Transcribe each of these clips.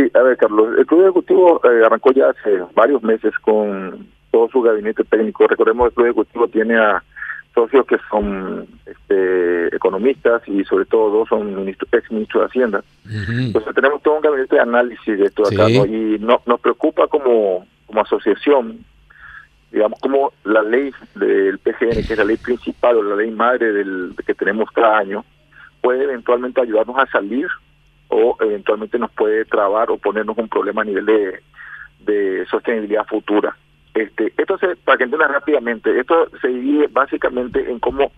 Sí, a ver, Carlos, el Club Ejecutivo eh, arrancó ya hace varios meses con todo su gabinete técnico. Recordemos que el Club Ejecutivo tiene a socios que son este, economistas y sobre todo dos son ministro, ex ministros de Hacienda. Entonces tenemos todo un gabinete de análisis de esto acá y no, nos preocupa como, como asociación, digamos, como la ley del PGN, que es la ley principal o la ley madre del, que tenemos cada año, puede eventualmente ayudarnos a salir o eventualmente nos puede trabar o ponernos un problema a nivel de, de sostenibilidad futura. Este, esto se, para que entiendan rápidamente, esto se divide básicamente en cómo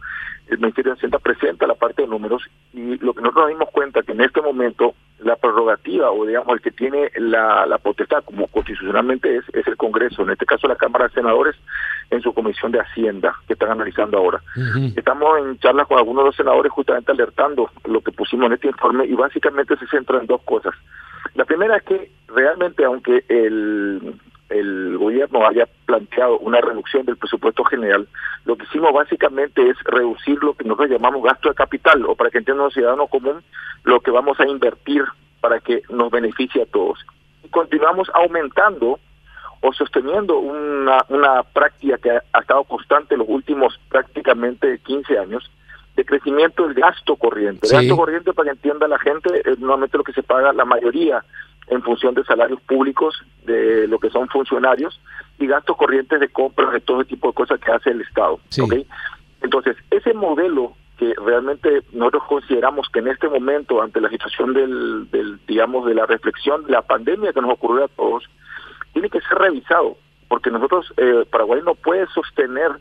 el Ministerio de Hacienda presenta la parte de números y lo que nosotros nos dimos cuenta que en este momento la prerrogativa o digamos el que tiene la, la potestad como constitucionalmente es, es el Congreso, en este caso la Cámara de Senadores en su comisión de Hacienda que están analizando ahora. Estamos en charlas con algunos de los senadores justamente alertando lo que pusimos en este informe y básicamente se centra en dos cosas. La primera es que realmente aunque el el gobierno haya planteado una reducción del presupuesto general, lo que hicimos básicamente es reducir lo que nosotros llamamos gasto de capital, o para que entienda el ciudadano común, lo que vamos a invertir para que nos beneficie a todos. Y continuamos aumentando o sosteniendo una, una práctica que ha, estado constante los últimos prácticamente 15 años, de crecimiento del gasto corriente. El gasto corriente, para que entienda la gente, es normalmente lo que se paga la mayoría en función de salarios públicos de lo que son funcionarios y gastos corrientes de compras de todo tipo de cosas que hace el Estado. Entonces, ese modelo que realmente nosotros consideramos que en este momento, ante la situación del, del, digamos, de la reflexión de la pandemia que nos ocurrió a todos, tiene que ser revisado, porque nosotros, eh, Paraguay no puede sostener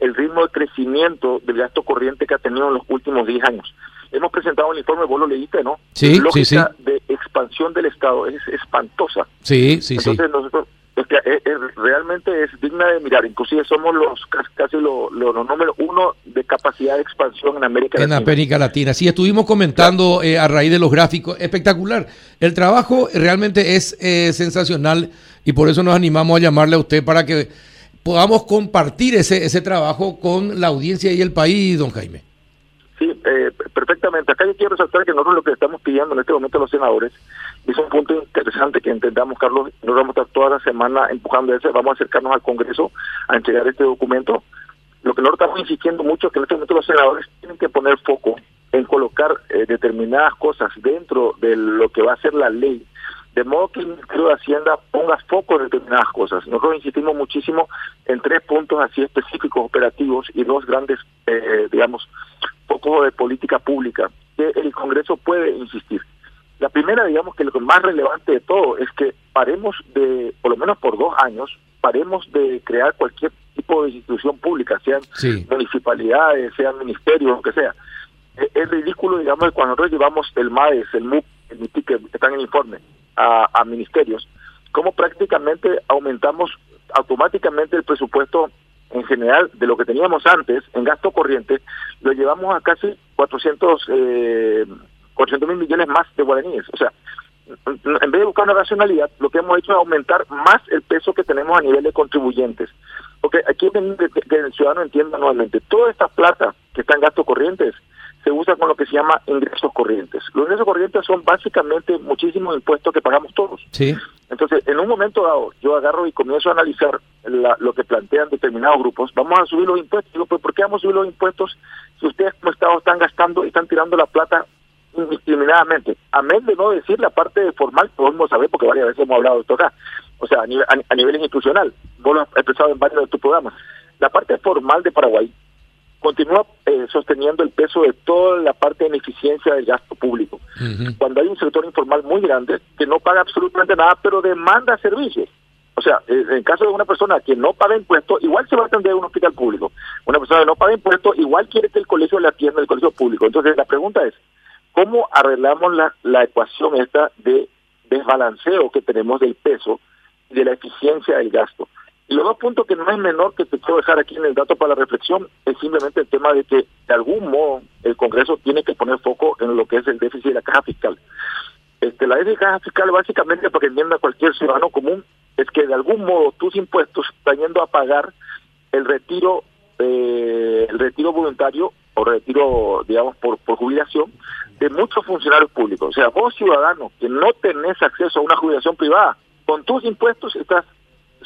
el ritmo de crecimiento del gasto corriente que ha tenido en los últimos 10 años. Hemos presentado un informe, vos lo leíste, ¿no? Sí, La sí, sí. de expansión del Estado es espantosa. Sí, sí, Entonces sí. nosotros es que es, es, realmente es digna de mirar. Inclusive somos los casi los lo, lo número uno de capacidad de expansión en América en Latina. En América Latina. Sí, estuvimos comentando eh, a raíz de los gráficos. Espectacular. El trabajo realmente es eh, sensacional y por eso nos animamos a llamarle a usted para que podamos compartir ese, ese trabajo con la audiencia y el país, don Jaime. Sí, eh, perfectamente. Acá yo quiero resaltar que nosotros lo que estamos pidiendo en este momento a los senadores es un punto interesante que entendamos, Carlos. Nos vamos a estar toda la semana empujando ese. Vamos a acercarnos al Congreso a entregar este documento. Lo que nosotros estamos insistiendo mucho es que en este momento los senadores tienen que poner foco en colocar eh, determinadas cosas dentro de lo que va a ser la ley de modo que el Ministerio de Hacienda ponga foco en determinadas cosas. Nosotros insistimos muchísimo en tres puntos así específicos, operativos, y dos grandes, eh, digamos, focos de política pública, que el Congreso puede insistir. La primera, digamos que lo más relevante de todo es que paremos de, por lo menos por dos años, paremos de crear cualquier tipo de institución pública, sean sí. municipalidades, sean ministerios, lo que sea. Es, es ridículo, digamos, cuando nosotros llevamos el MAES, el MUC, el MITIC, que están en informe, a, a ministerios, cómo prácticamente aumentamos automáticamente el presupuesto en general de lo que teníamos antes en gasto corriente, lo llevamos a casi 400 eh, 400 mil millones más de guaraníes. O sea, en vez de buscar una racionalidad, lo que hemos hecho es aumentar más el peso que tenemos a nivel de contribuyentes. Porque aquí que el ciudadano entienda nuevamente, toda esta plata que está en gastos corrientes se usa con lo que se llama ingresos corrientes. Los ingresos corrientes son básicamente muchísimos impuestos que pagamos todos. Sí. Entonces, en un momento dado, yo agarro y comienzo a analizar la, lo que plantean determinados grupos. Vamos a subir los impuestos. Digo, ¿por qué vamos a subir los impuestos si ustedes como Estado están gastando y están tirando la plata indiscriminadamente? Amén de no decir la parte formal, podemos saber, porque varias veces hemos hablado de esto acá. O sea, a nivel, a, a nivel institucional. Vos lo has expresado en varios de tus programas. La parte formal de Paraguay continúa eh, sosteniendo el peso de toda la parte de ineficiencia del gasto público. Uh -huh. Cuando hay un sector informal muy grande que no paga absolutamente nada, pero demanda servicios. O sea, en el caso de una persona que no paga impuestos, igual se va a atender a un hospital público. Una persona que no paga impuestos, igual quiere que el colegio le atienda el colegio público. Entonces, la pregunta es, ¿cómo arreglamos la, la ecuación esta de desbalanceo que tenemos del peso y de la eficiencia del gasto? Y los dos puntos que no es menor que te quiero dejar aquí en el dato para la reflexión es simplemente el tema de que de algún modo el Congreso tiene que poner foco en lo que es el déficit de la caja fiscal. Este, la déficit de caja fiscal básicamente para que entienda cualquier ciudadano común es que de algún modo tus impuestos están yendo a pagar el retiro eh, el retiro voluntario o retiro, digamos, por, por jubilación de muchos funcionarios públicos. O sea, vos ciudadano que no tenés acceso a una jubilación privada, con tus impuestos estás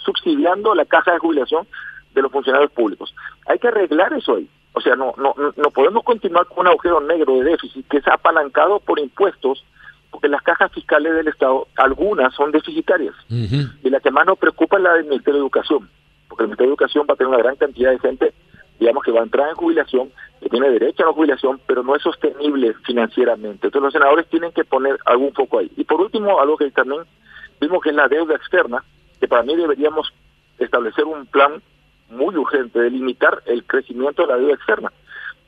subsidiando la caja de jubilación de los funcionarios públicos. Hay que arreglar eso ahí. O sea, no, no, no podemos continuar con un agujero negro de déficit que es apalancado por impuestos, porque las cajas fiscales del Estado, algunas son deficitarias. Y la que más nos preocupa es la del Ministerio de Educación, porque el Ministerio de Educación va a tener una gran cantidad de gente, digamos, que va a entrar en jubilación, que tiene derecho a la jubilación, pero no es sostenible financieramente. Entonces los senadores tienen que poner algún foco ahí. Y por último, algo que también vimos que es la deuda externa, que para mí deberíamos establecer un plan muy urgente de limitar el crecimiento de la deuda externa.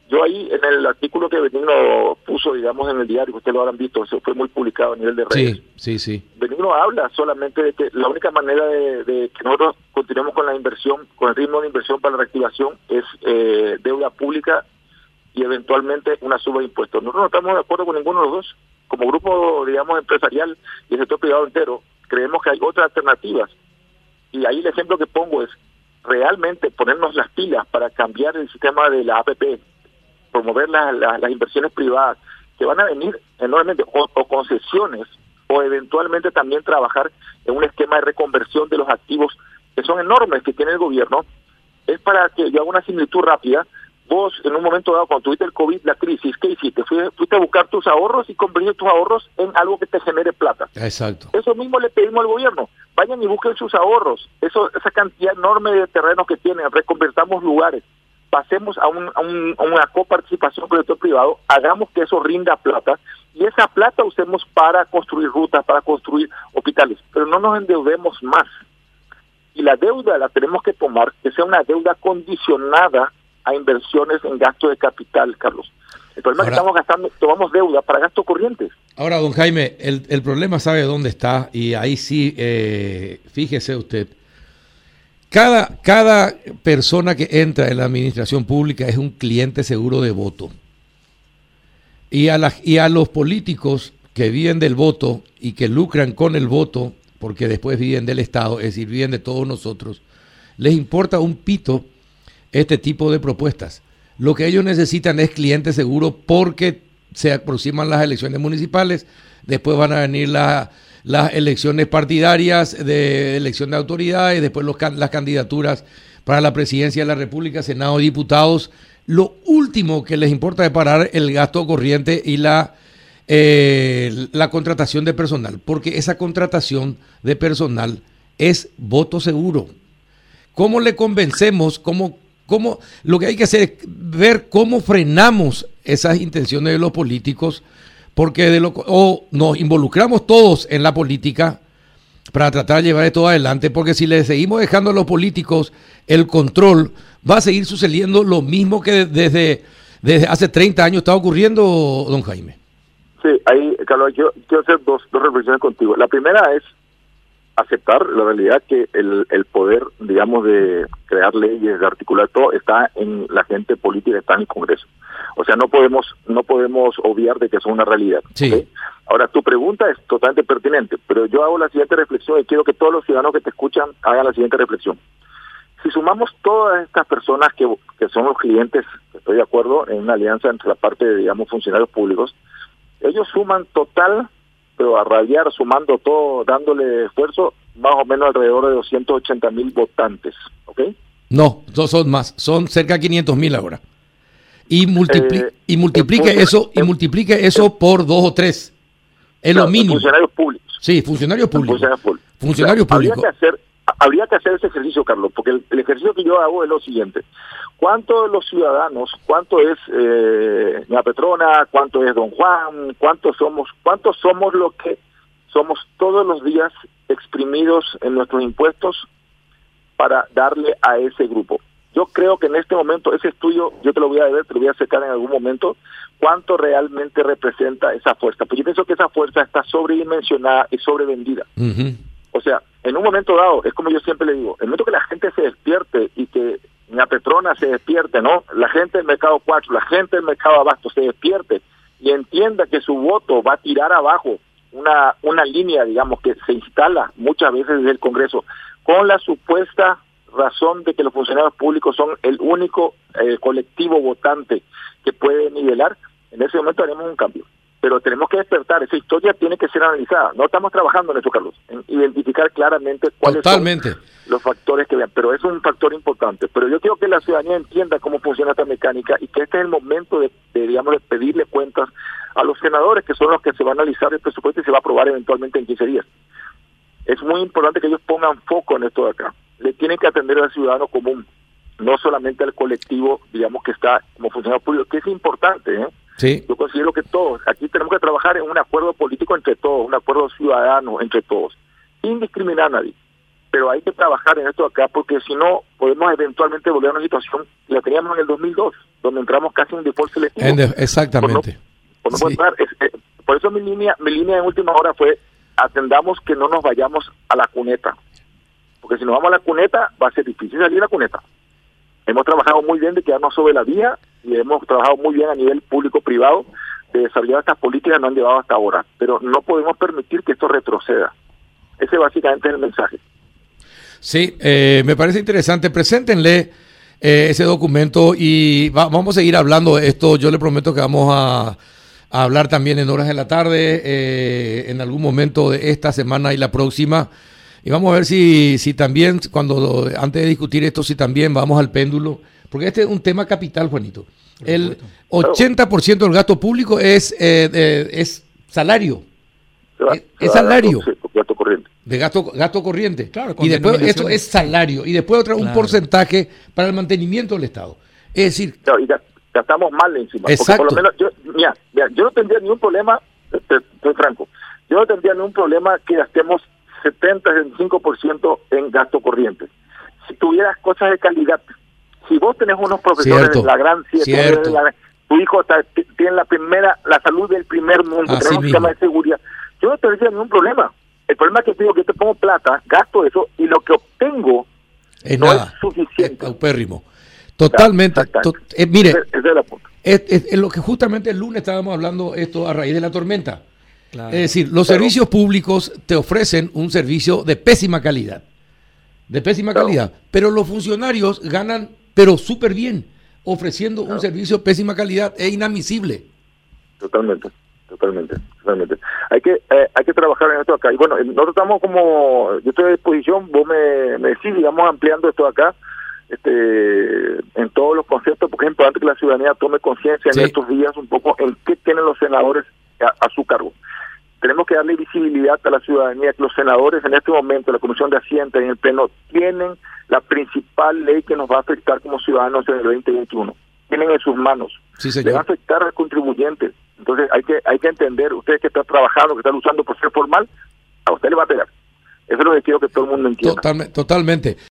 Yo ahí en el artículo que Benigno puso, digamos, en el diario, ustedes lo habrán visto, eso fue muy publicado a nivel de redes. Sí, sí, sí. Benigno habla solamente de que la única manera de, que nosotros continuemos con la inversión, con el ritmo de inversión para la reactivación, es eh, deuda pública y eventualmente una suba de impuestos. Nosotros no estamos de acuerdo con ninguno de los dos. Como grupo, digamos, empresarial y el sector privado entero, creemos que hay otras alternativas. Y ahí el ejemplo que pongo es realmente ponernos las pilas para cambiar el sistema de la APP, promover las inversiones privadas, que van a venir enormemente, o, concesiones, o eventualmente también trabajar en un esquema de reconversión de los activos que son enormes que tiene el gobierno, es para que yo haga una similitud rápida, vos en un momento dado, cuando tuviste el COVID, la crisis, ¿qué hiciste? Fuiste, a buscar tus ahorros y convertir tus ahorros en algo que te genere plata. Exacto. Eso mismo le pedimos al gobierno. Vayan y busquen sus ahorros. Eso, esa cantidad enorme de terrenos que tienen, reconvertamos lugares. Pasemos a, un, a, un, a una coparticipación con el sector privado, hagamos que eso rinda plata y esa plata usemos para construir rutas, para construir hospitales, pero no nos endeudemos más. Y la deuda la tenemos que tomar, que sea una deuda condicionada a inversiones en gasto de capital, Carlos. El problema es que estamos gastando, tomamos deuda para gastos corrientes. Ahora, don Jaime, el, el problema sabe dónde está y ahí sí, eh, fíjese usted, cada, cada persona que entra en la administración pública es un cliente seguro de voto. Y a, la, y a los políticos que viven del voto y que lucran con el voto, porque después viven del Estado, es decir, viven de todos nosotros, les importa un pito este tipo de propuestas. Lo que ellos necesitan es cliente seguro porque se aproximan las elecciones municipales, después van a venir las elecciones partidarias de elección de autoridades, después los, las candidaturas para la presidencia de la República, Senado y diputados. Lo último que les importa es parar el gasto corriente y la, eh, la contratación de personal, porque esa contratación de personal es voto seguro. ¿Cómo le convencemos, cómo cómo, lo que hay que hacer es ver cómo frenamos esas intenciones de los políticos, porque de lo, o nos involucramos todos en la política para tratar de llevar esto adelante, porque si le seguimos dejando a los políticos el control, va a seguir sucediendo lo mismo que desde, desde hace 30 años está ocurriendo, don Jaime. Sí, ahí, Carlos, yo quiero hacer dos, dos reflexiones contigo. La primera es aceptar la realidad que el, el poder, digamos, de crear leyes, de articular todo, está en la gente política, está en el Congreso. O sea, no podemos no podemos obviar de que es una realidad. Sí. Ahora, tu pregunta es totalmente pertinente, pero yo hago la siguiente reflexión y quiero que todos los ciudadanos que te escuchan hagan la siguiente reflexión. Si sumamos todas estas personas que, que son los clientes, estoy de acuerdo, en una alianza entre la parte de, digamos, funcionarios públicos, ellos suman total pero a radiar, sumando todo, dándole esfuerzo, más o menos alrededor de 280 mil votantes, ¿ok? No, no son más, son cerca de 500 mil ahora. Y, eh, y multiplique eso y multiplique eso por dos o tres. Es lo mínimo. Funcionarios públicos. Sí, funcionarios públicos. Funcionarios públicos. Habría que hacer habría que hacer ese ejercicio, Carlos, porque el, ejercicio que yo hago es lo siguiente. ¿Cuánto de los ciudadanos, cuánto es eh, la Petrona, cuánto es Don Juan, cuántos somos, cuántos somos los que somos todos los días exprimidos en nuestros impuestos para darle a ese grupo? Yo creo que en este momento ese estudio, yo te lo voy a ver, te lo voy a acercar en algún momento, cuánto realmente representa esa fuerza. Pues yo pienso que esa fuerza está sobredimensionada y sobrevendida. O sea, en un momento dado, es como yo siempre le digo, el momento que la gente se despierte y que la Petrona se despierte, ¿no? La gente del mercado 4, la gente del mercado abasto se despierte y entienda que su voto va a tirar abajo una, una línea, digamos, que se instala muchas veces desde el Congreso con la supuesta razón de que los funcionarios públicos son el único eh, colectivo votante que puede nivelar, en ese momento haremos un cambio. Pero tenemos que despertar, esa historia tiene que ser analizada. No estamos trabajando en eso, Carlos, en identificar claramente cuáles son los factores que vean. Pero es un factor importante. Pero yo quiero que la ciudadanía entienda cómo funciona esta mecánica y que este es el momento de, digamos, de pedirle cuentas a los senadores, que son los que se van a analizar el presupuesto y se va a aprobar eventualmente en 15 días. Es muy importante que ellos pongan foco en esto de acá. Le tienen que atender al ciudadano común, no solamente al colectivo, digamos, que está como funcionario público, que es importante, ¿eh? Sí. Yo considero que todos, aquí tenemos que trabajar en un acuerdo político entre todos, un acuerdo ciudadano entre todos, sin discriminar a nadie. Pero hay que trabajar en esto acá porque si no, podemos eventualmente volver a una situación que la teníamos en el 2002, donde entramos casi en default selectivo. exactamente. Por, eso mi línea, mi línea en última hora fue atendamos que no nos vayamos a la cuneta. Porque si nos vamos a la cuneta, va a ser difícil salir a la cuneta. Hemos trabajado muy bien de quedarnos sobre la vía y hemos trabajado muy bien a nivel público-privado de desarrollar estas políticas no han llevado hasta ahora. Pero no podemos permitir que esto retroceda. Ese básicamente es el mensaje. Sí, eh, me parece interesante. Preséntenle eh, ese documento y vamos a seguir hablando de esto. Yo le prometo que vamos a hablar también en horas de la tarde, eh, en algún momento de esta semana y la próxima. Y vamos a ver si, si también, cuando antes de discutir esto, si también vamos al péndulo, porque este es un tema capital, Juanito. El 80% del gasto público es, eh, es salario. Es, salario. gasto corriente. De gasto, gasto corriente. Claro, y después esto es salario. Y después otra, un porcentaje para el mantenimiento del Estado. Es decir, estamos mal encima. Porque por lo menos, yo, mira, yo no tendría ningún problema, estoy franco, yo no tendría ningún problema que gastemos 70, 75% en gasto corriente. Si tuvieras cosas de calidad, si vos tenés unos profesores de la gran siete, tu hijo tiene la primera, la salud del primer mundo, tenemos un sistema de seguridad, yo no tendría ningún problema. El problema es que digo que te pongo plata, gasto eso y lo que obtengo no es suficiente. Es Totalmente. Eh, mire, es, lo que justamente el lunes estábamos hablando esto a raíz de la tormenta. Es decir, los servicios públicos te ofrecen un servicio de pésima calidad. De pésima calidad. Pero los funcionarios ganan, pero súper bien, ofreciendo un servicio de pésima calidad. Es inadmisible. Totalmente. Totalmente, totalmente. Hay que eh, hay que trabajar en esto acá. Y bueno, nosotros estamos como, yo estoy a disposición, vos me, me decís, digamos, ampliando esto acá este, en todos los conceptos, porque es importante que la ciudadanía tome conciencia en estos días un poco en qué tienen los senadores a, su cargo. Tenemos que darle visibilidad a la ciudadanía que los senadores en este momento, la Comisión de Hacienda y en el Pleno, tienen la principal ley que nos va a afectar como ciudadanos en el 2021. Tienen en sus manos. Le va a afectar al contribuyente. Entonces hay que hay que entender, ustedes que están trabajando, que están usando por ser formal, a usted le va a pegar. Eso es lo que quiero que todo el mundo entienda. totalmente.